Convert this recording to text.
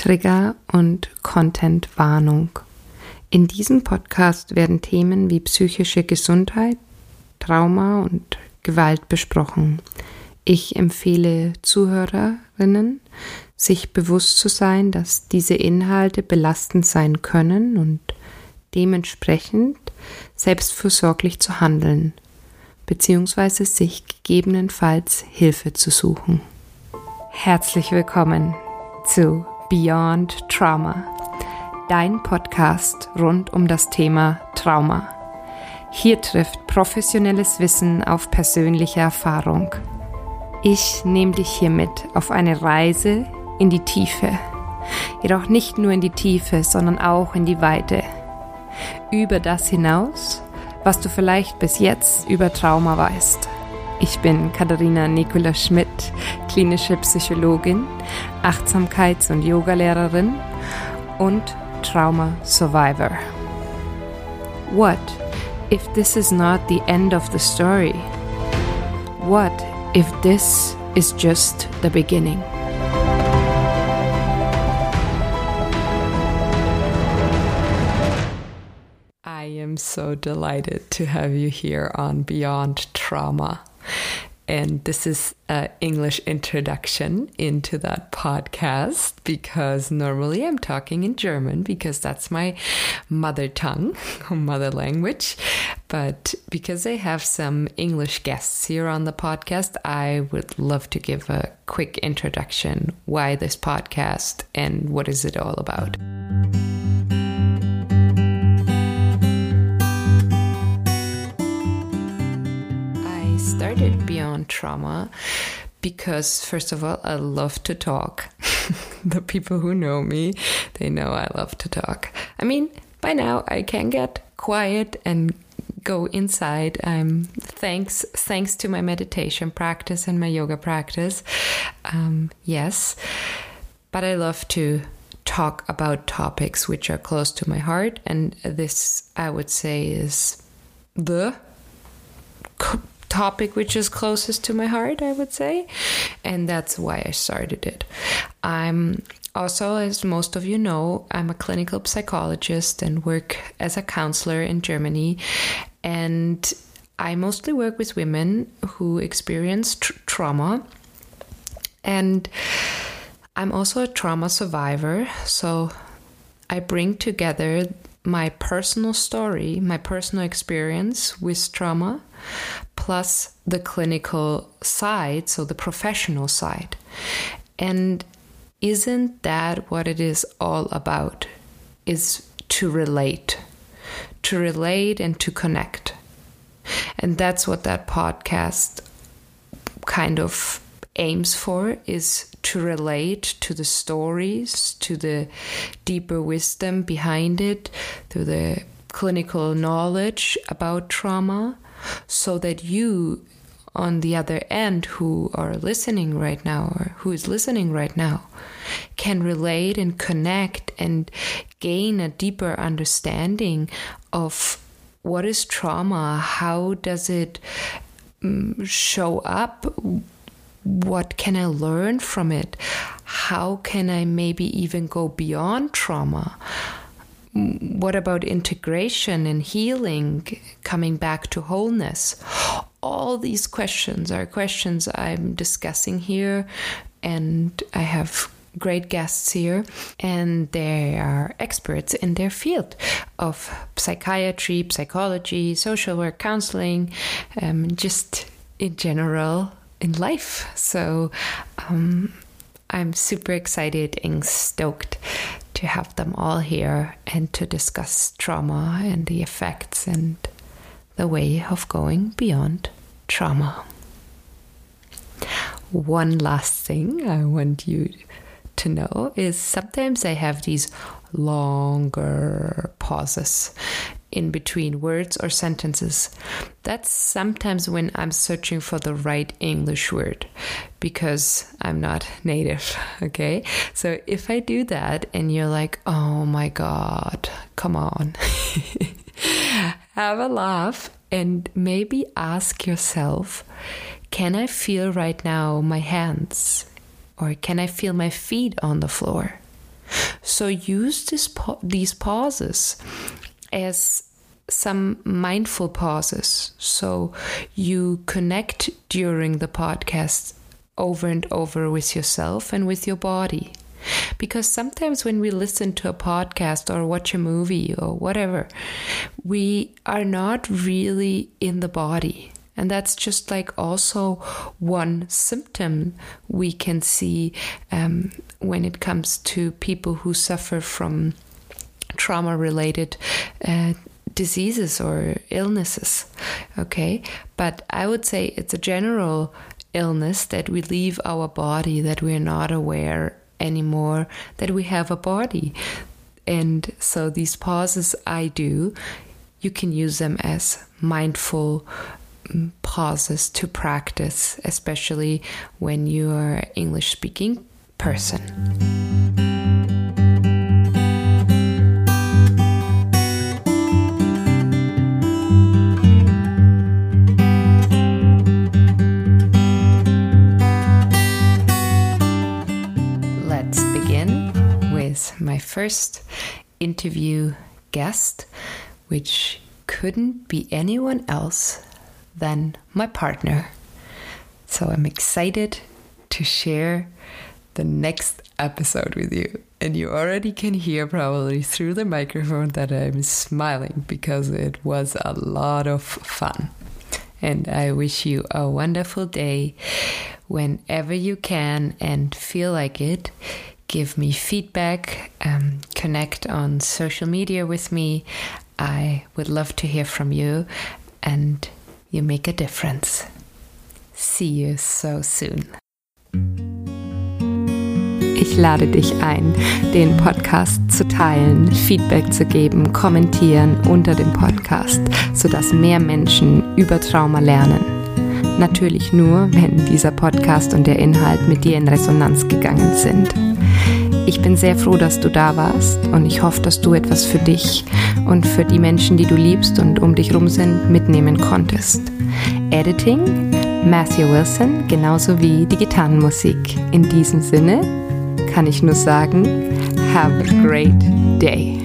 Trigger und Content-Warnung. In diesem Podcast werden Themen wie psychische Gesundheit, Trauma und Gewalt besprochen. Ich empfehle Zuhörerinnen, sich bewusst zu sein, dass diese Inhalte belastend sein können und dementsprechend selbstfürsorglich zu handeln, beziehungsweise sich gegebenenfalls Hilfe zu suchen. Herzlich willkommen zu Beyond Trauma, dein Podcast rund um das Thema Trauma. Hier trifft professionelles Wissen auf persönliche Erfahrung. Ich nehme dich hiermit auf eine Reise in die Tiefe. Jedoch nicht nur in die Tiefe, sondern auch in die Weite. Über das hinaus, was du vielleicht bis jetzt über Trauma weißt. Ich bin Katharina Nicola Schmidt, klinische Psychologin, Achtsamkeits- und Yogalehrerin und Trauma Survivor. What if this is not the end of the story? What if this is just the beginning? I am so delighted to have you here on Beyond Trauma. And this is an English introduction into that podcast because normally I'm talking in German because that's my mother tongue, mother language. But because I have some English guests here on the podcast, I would love to give a quick introduction why this podcast and what is it all about. Started Beyond Trauma because, first of all, I love to talk. the people who know me, they know I love to talk. I mean, by now I can get quiet and go inside. I'm thanks thanks to my meditation practice and my yoga practice. Um, yes, but I love to talk about topics which are close to my heart, and this I would say is the topic which is closest to my heart, I would say. And that's why I started it. I'm also, as most of you know, I'm a clinical psychologist and work as a counselor in Germany. And I mostly work with women who experience tr- trauma. And I'm also a trauma survivor. So I bring together my personal story, my personal experience with trauma, plus the clinical side, so the professional side. And isn't that what it is all about? Is to relate, to relate and to connect. And that's what that podcast kind of aims for is to relate to the stories, to the deeper wisdom behind it, to the clinical knowledge about trauma, so that you on the other end who are listening right now or who is listening right now can relate and connect and gain a deeper understanding of what is trauma, how does it um, show up, what can I learn from it, how can I maybe even go beyond trauma what about integration and healing, coming back to wholeness? All these questions are questions I'm discussing here, and I have great guests here, and they are experts in their field of psychiatry, psychology, social work, counseling, um, just in general in life. So um, I'm super excited and stoked to have them all here and to discuss trauma and the effects and the way of going beyond trauma. One last thing I want you to know is sometimes I have these longer pauses in between words or sentences. That's sometimes when I'm searching for the right English word because I'm not native, okay? So if I do that and you're like, oh my God, come on, have a laugh and maybe ask yourself, can I feel right now my hands? Or can I feel my feet on the floor? So use this these pauses as some mindful pauses. So you connect during the podcast over and over with yourself and with your body. Because sometimes when we listen to a podcast or watch a movie or whatever, we are not really in the body. And that's just like also one symptom we can see um, when it comes to people who suffer from trauma related uh, diseases or illnesses. Okay. But I would say it's a general illness that we leave our body, that we're not aware anymore that we have a body. And so these pauses I do, you can use them as mindful mm, pauses to practice, especially when you are English speaking person. First interview guest, which couldn't be anyone else than my partner. So I'm excited to share the next episode with you. And you already can hear probably through the microphone that I'm smiling because it was a lot of fun. And I wish you a wonderful day whenever you can and feel like it give me feedback, um, connect on social media with me. I would love to hear from you and you make a difference. See you so soon. Ich lade dich ein, den Podcast zu teilen, Feedback zu geben, kommentieren unter dem Podcast, sodass mehr Menschen über Trauma lernen. Natürlich nur, wenn dieser Podcast und der Inhalt mit dir in Resonanz gegangen sind. Ich bin sehr froh, dass du da warst und ich hoffe, dass du etwas für dich und für die Menschen, die du liebst und um dich rum sind, mitnehmen konntest. Editing Matthew Wilson, genauso wie die Gitarrenmusik. In diesem Sinne kann ich nur sagen, have a great day.